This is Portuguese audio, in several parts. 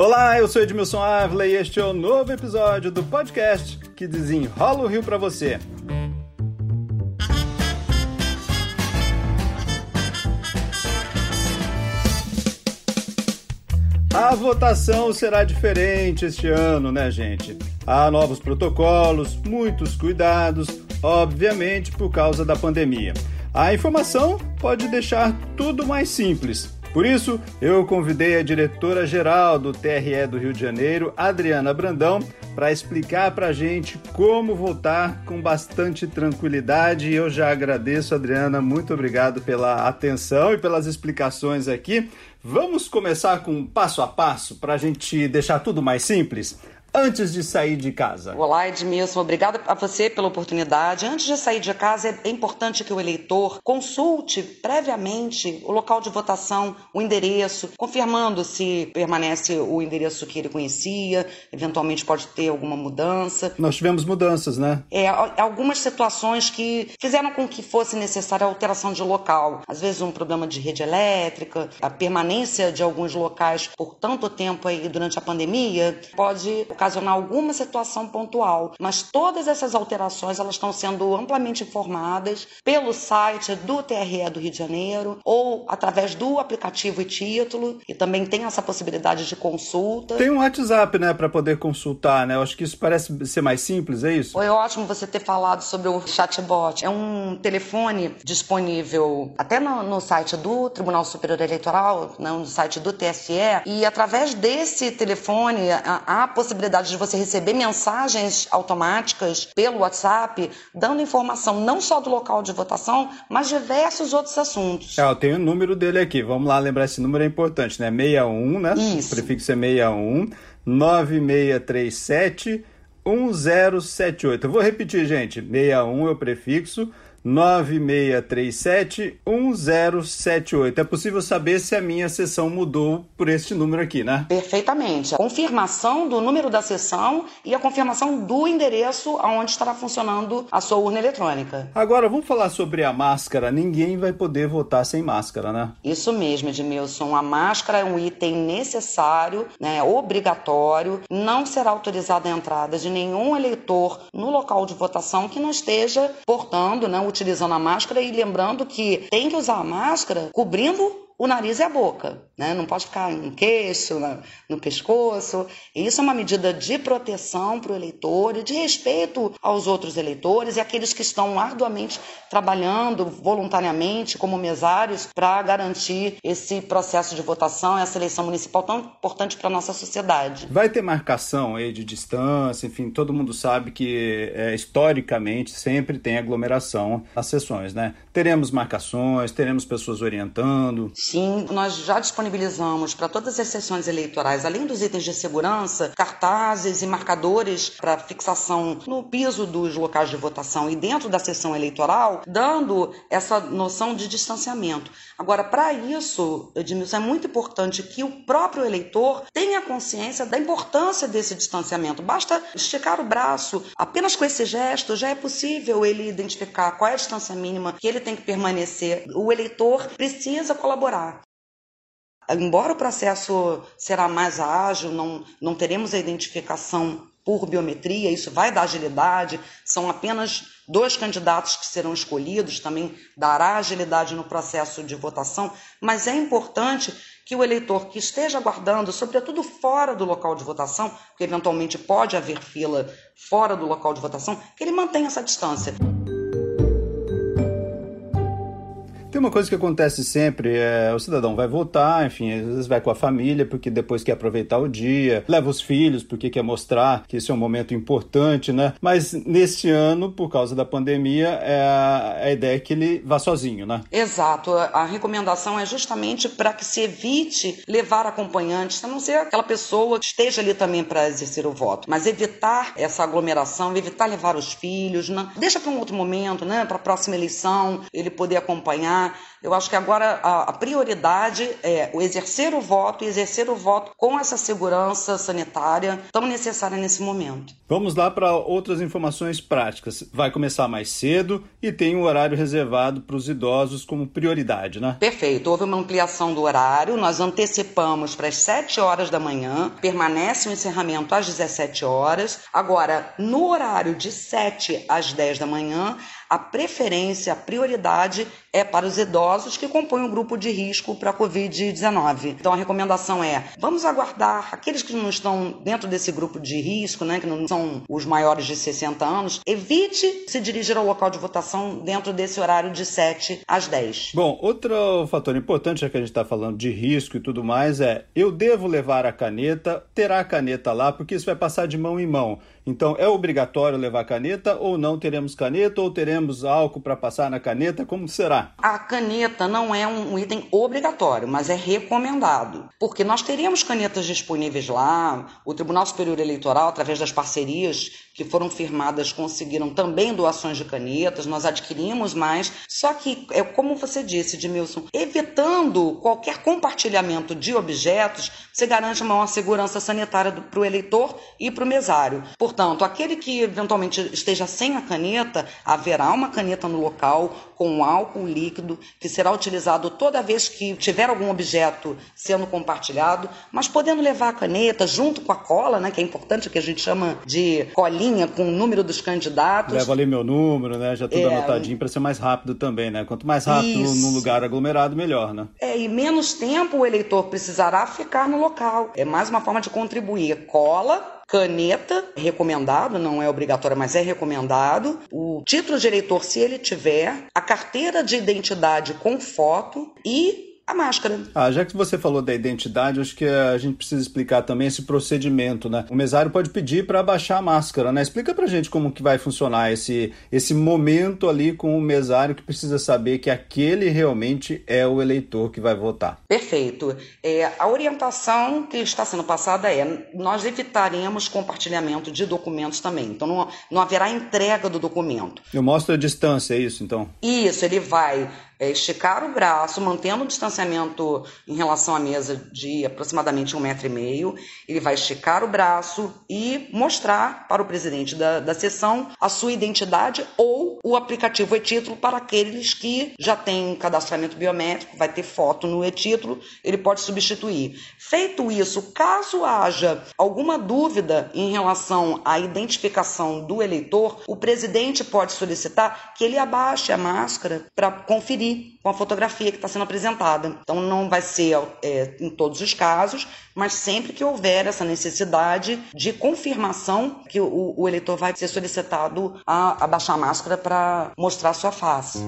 Olá, eu sou Edmilson Ávila e este é o novo episódio do podcast que desenrola o Rio para você. A votação será diferente este ano, né, gente? Há novos protocolos, muitos cuidados, obviamente por causa da pandemia. A informação pode deixar tudo mais simples. Por isso, eu convidei a diretora-geral do TRE do Rio de Janeiro, Adriana Brandão, para explicar para a gente como votar com bastante tranquilidade. Eu já agradeço, Adriana, muito obrigado pela atenção e pelas explicações aqui. Vamos começar com um passo a passo para a gente deixar tudo mais simples? Antes de sair de casa? Olá, Edmilson. Obrigada a você pela oportunidade. Antes de sair de casa, é importante que o eleitor consulte previamente o local de votação, o endereço, confirmando se permanece o endereço que ele conhecia, eventualmente pode ter alguma mudança. Nós tivemos mudanças, né? É, algumas situações que fizeram com que fosse necessária a alteração de local. Às vezes um problema de rede elétrica, a permanência de alguns locais por tanto tempo aí durante a pandemia pode ocasionar alguma situação pontual, mas todas essas alterações elas estão sendo amplamente informadas pelo site do TRE do Rio de Janeiro ou através do aplicativo e título, e também tem essa possibilidade de consulta. Tem um WhatsApp, né, para poder consultar, né? Eu acho que isso parece ser mais simples, é isso? Foi ótimo você ter falado sobre o chatbot. É um telefone disponível até no, no site do Tribunal Superior Eleitoral, né, no site do TSE, e através desse telefone há a possibilidade possibilidade de você receber mensagens automáticas pelo WhatsApp, dando informação não só do local de votação, mas diversos outros assuntos. É, eu tenho o número dele aqui. Vamos lá lembrar esse número é importante, né? 61, né? Isso. O prefixo é 61 9637 1078. Eu vou repetir, gente. 61 é o prefixo 9637-1078. É possível saber se a minha sessão mudou por este número aqui, né? Perfeitamente. A confirmação do número da sessão e a confirmação do endereço aonde estará funcionando a sua urna eletrônica. Agora, vamos falar sobre a máscara. Ninguém vai poder votar sem máscara, né? Isso mesmo, Edmilson. A máscara é um item necessário, né, obrigatório. Não será autorizada a entrada de nenhum eleitor no local de votação que não esteja portando, né, utilizando a máscara e lembrando que tem que usar a máscara cobrindo o nariz e a boca, né? Não pode ficar no queixo, no pescoço. Isso é uma medida de proteção para o eleitor e de respeito aos outros eleitores e aqueles que estão arduamente trabalhando voluntariamente como mesários para garantir esse processo de votação, essa eleição municipal tão importante para a nossa sociedade. Vai ter marcação aí de distância, enfim, todo mundo sabe que é, historicamente sempre tem aglomeração nas sessões, né? Teremos marcações, teremos pessoas orientando. Sim, nós já disponibilizamos para todas as sessões eleitorais, além dos itens de segurança, cartazes e marcadores para fixação no piso dos locais de votação e dentro da sessão eleitoral, dando essa noção de distanciamento. Agora, para isso, Edmilson, é muito importante que o próprio eleitor tenha consciência da importância desse distanciamento. Basta esticar o braço, apenas com esse gesto já é possível ele identificar qual é a distância mínima que ele tem que permanecer. O eleitor precisa colaborar embora o processo será mais ágil, não, não teremos a identificação por biometria, isso vai dar agilidade, são apenas dois candidatos que serão escolhidos, também dará agilidade no processo de votação, mas é importante que o eleitor que esteja aguardando, sobretudo fora do local de votação, porque eventualmente pode haver fila fora do local de votação, que ele mantenha essa distância. Tem uma coisa que acontece sempre, é o cidadão vai votar, enfim, às vezes vai com a família porque depois quer aproveitar o dia, leva os filhos porque quer mostrar que esse é um momento importante, né? Mas neste ano, por causa da pandemia, é a, a ideia é que ele vá sozinho, né? Exato. A recomendação é justamente para que se evite levar acompanhantes, a não ser aquela pessoa que esteja ali também para exercer o voto, mas evitar essa aglomeração, evitar levar os filhos, né? deixa para um outro momento, né? Para a próxima eleição ele poder acompanhar né? Eu acho que agora a, a prioridade é o exercer o voto e exercer o voto com essa segurança sanitária tão necessária nesse momento. Vamos lá para outras informações práticas. Vai começar mais cedo e tem um horário reservado para os idosos como prioridade, né? Perfeito. Houve uma ampliação do horário, nós antecipamos para as 7 horas da manhã, permanece o encerramento às 17 horas. Agora, no horário de 7 às 10 da manhã, a preferência, a prioridade é para os idosos que compõem o grupo de risco para a Covid-19. Então a recomendação é: vamos aguardar aqueles que não estão dentro desse grupo de risco, né, que não são os maiores de 60 anos, evite se dirigir ao local de votação dentro desse horário de 7 às 10. Bom, outro fator importante, já que a gente está falando de risco e tudo mais, é eu devo levar a caneta, terá a caneta lá, porque isso vai passar de mão em mão. Então, é obrigatório levar caneta ou não teremos caneta ou teremos álcool para passar na caneta? Como será? A caneta não é um item obrigatório, mas é recomendado, porque nós teríamos canetas disponíveis lá. O Tribunal Superior Eleitoral, através das parcerias que foram firmadas, conseguiram também doações de canetas. Nós adquirimos mais, só que é como você disse, Edmilson, evitando qualquer compartilhamento de objetos, você garante maior segurança sanitária para o eleitor e para o mesário. Portanto, Portanto, aquele que eventualmente esteja sem a caneta, haverá uma caneta no local com álcool líquido que será utilizado toda vez que tiver algum objeto sendo compartilhado, mas podendo levar a caneta junto com a cola, né, que é importante, que a gente chama de colinha com o número dos candidatos. Leva ali meu número, né, já tudo é, anotadinho para ser mais rápido também, né? Quanto mais rápido isso. num lugar aglomerado, melhor, né? É, e menos tempo o eleitor precisará ficar no local. É mais uma forma de contribuir. Cola caneta, recomendado, não é obrigatório, mas é recomendado. O título de eleitor, se ele tiver, a carteira de identidade com foto e a máscara. Ah, já que você falou da identidade, acho que a gente precisa explicar também esse procedimento, né? O mesário pode pedir para abaixar a máscara, né? Explica pra gente como que vai funcionar esse, esse momento ali com o mesário que precisa saber que aquele realmente é o eleitor que vai votar. Perfeito. É, a orientação que está sendo passada é nós evitaremos compartilhamento de documentos também. Então não, não haverá entrega do documento. Eu mostro a distância, é isso então? Isso, ele vai é, esticar o braço, mantendo o distanciamento em relação à mesa de aproximadamente um metro e meio. Ele vai esticar o braço e mostrar para o presidente da, da sessão a sua identidade ou o aplicativo e-título para aqueles que já têm cadastramento biométrico, vai ter foto no e-título, ele pode substituir. Feito isso, caso haja alguma dúvida em relação à identificação do eleitor, o presidente pode solicitar que ele abaixe a máscara para conferir com a fotografia que está sendo apresentada. Então, não vai ser é, em todos os casos, mas sempre que houver essa necessidade de confirmação que o, o eleitor vai ser solicitado a abaixar a máscara para mostrar sua face.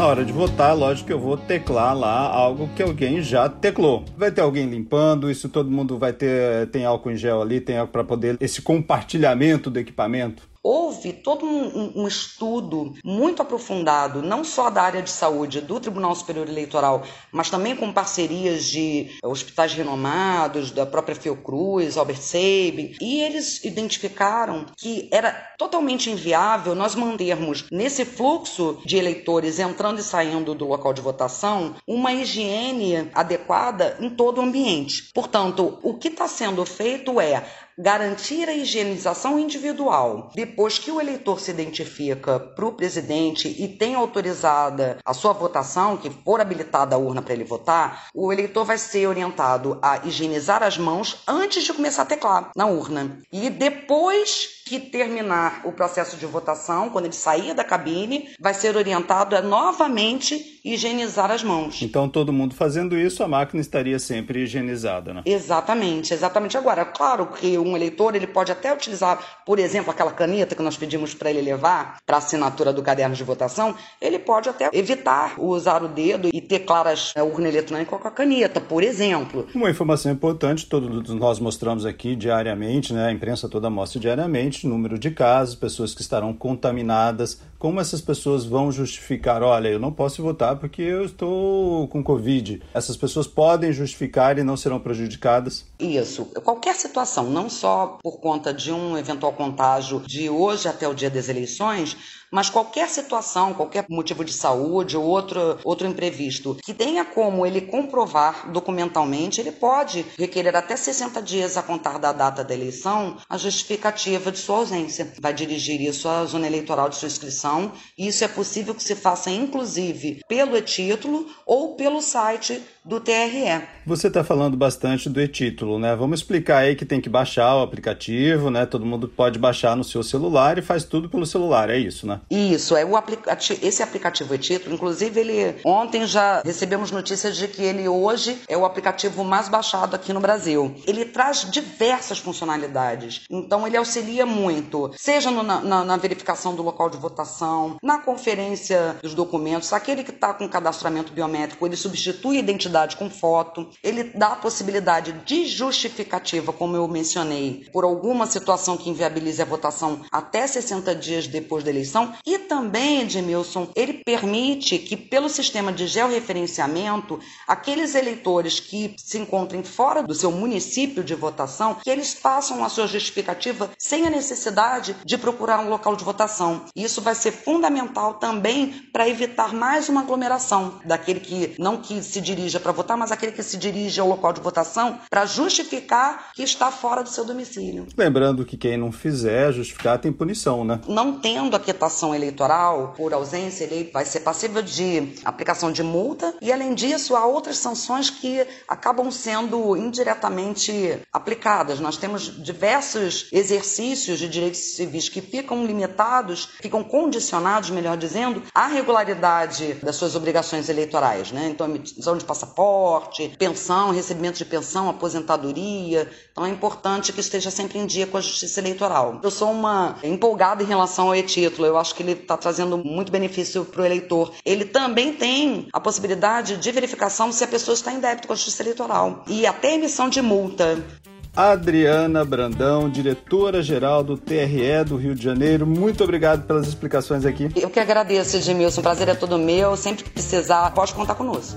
na hora de votar, lógico que eu vou teclar lá algo que alguém já teclou. Vai ter alguém limpando, isso todo mundo vai ter, tem álcool em gel ali, tem para poder esse compartilhamento do equipamento. Houve todo um, um, estudo muito aprofundado, não só da área de saúde do Tribunal Superior Eleitoral, mas também com parcerias de hospitais renomados, da própria Fiocruz, Albert Sabin, e eles identificaram que era totalmente inviável nós mantermos nesse fluxo de eleitores entrando e saindo do local de votação uma higiene adequada em todo o ambiente. Portanto, o que está sendo feito é garantir a higienização individual. Depois que o eleitor se identifica para o presidente e tem autorizada a sua votação, que for habilitada a urna para ele votar, o eleitor vai ser orientado a higienizar as mãos antes de começar a teclar na urna. E depois que terminar o processo de votação, quando ele sair da cabine, vai ser orientado a novamente higienizar as mãos. Então, todo mundo fazendo isso, a máquina estaria sempre higienizada, né? Exatamente, exatamente. Agora, claro que um eleitor ele pode até utilizar, por exemplo, aquela caneta que nós pedimos para ele levar para assinatura do caderno de votação, ele pode até evitar usar o dedo e teclar a urna eletrônica com a caneta, por exemplo. Uma informação importante, todos nós mostramos aqui diariamente, né? A imprensa toda mostra diariamente grande número de casos, pessoas que estarão contaminadas. Como essas pessoas vão justificar? Olha, eu não posso votar porque eu estou com Covid. Essas pessoas podem justificar e não serão prejudicadas? Isso. Qualquer situação, não só por conta de um eventual contágio de hoje até o dia das eleições, mas qualquer situação, qualquer motivo de saúde ou outro, outro imprevisto que tenha como ele comprovar documentalmente, ele pode requerer até 60 dias a contar da data da eleição a justificativa de sua ausência. Vai dirigir isso à zona eleitoral de sua inscrição e isso é possível que se faça inclusive pelo e-título ou pelo site do TRE. Você está falando bastante do e-título, né? Vamos explicar aí que tem que baixar o aplicativo, né? Todo mundo pode baixar no seu celular e faz tudo pelo celular, é isso, né? Isso, é o aplicativo, esse aplicativo e-título, inclusive ele ontem já recebemos notícias de que ele hoje é o aplicativo mais baixado aqui no Brasil. Ele traz diversas funcionalidades, então ele auxilia muito, seja no, na, na, verificação do local de votação, na conferência dos documentos, aquele que está com cadastramento biométrico, ele substitui a identidade com foto, ele dá a possibilidade de justificativa, como eu mencionei, por alguma situação que inviabilize a votação até 60 dias depois da eleição, e também, Edmilson, ele permite que, pelo sistema de georreferenciamento, aqueles eleitores que se encontrem fora do seu município de votação, que eles façam a sua justificativa sem a necessidade de procurar um local de votação. Isso vai ser fundamental também para evitar mais uma aglomeração daquele que não que se dirija para votar, mas aquele que se dirige ao local de votação para justificar que está fora do seu domicílio. Lembrando que quem não fizer justificar tem punição, né? Não tendo a quietação eleitoral por ausência, ele vai ser passível de aplicação de multa e, além disso, há outras sanções que acabam sendo indiretamente aplicadas. Nós temos diversos exercícios de direitos civis que ficam limitados, ficam condicionados, melhor dizendo, à regularidade das suas obrigações eleitorais, né? Então, emissão de passaporte, pensão, recebimento de pensão, aposentadoria. Então, é importante que esteja sempre em dia com a justiça eleitoral. Eu sou uma empolgada em relação ao e-título. Eu acho que ele está trazendo muito benefício para o eleitor. Ele também tem a possibilidade de verificação se a pessoa está em débito com a justiça eleitoral e até emissão de multa. Adriana Brandão, diretora-geral do TRE do Rio de Janeiro. Muito obrigado pelas explicações aqui. Eu que agradeço, Edmilson. O prazer é todo meu. Sempre que precisar, pode contar conosco.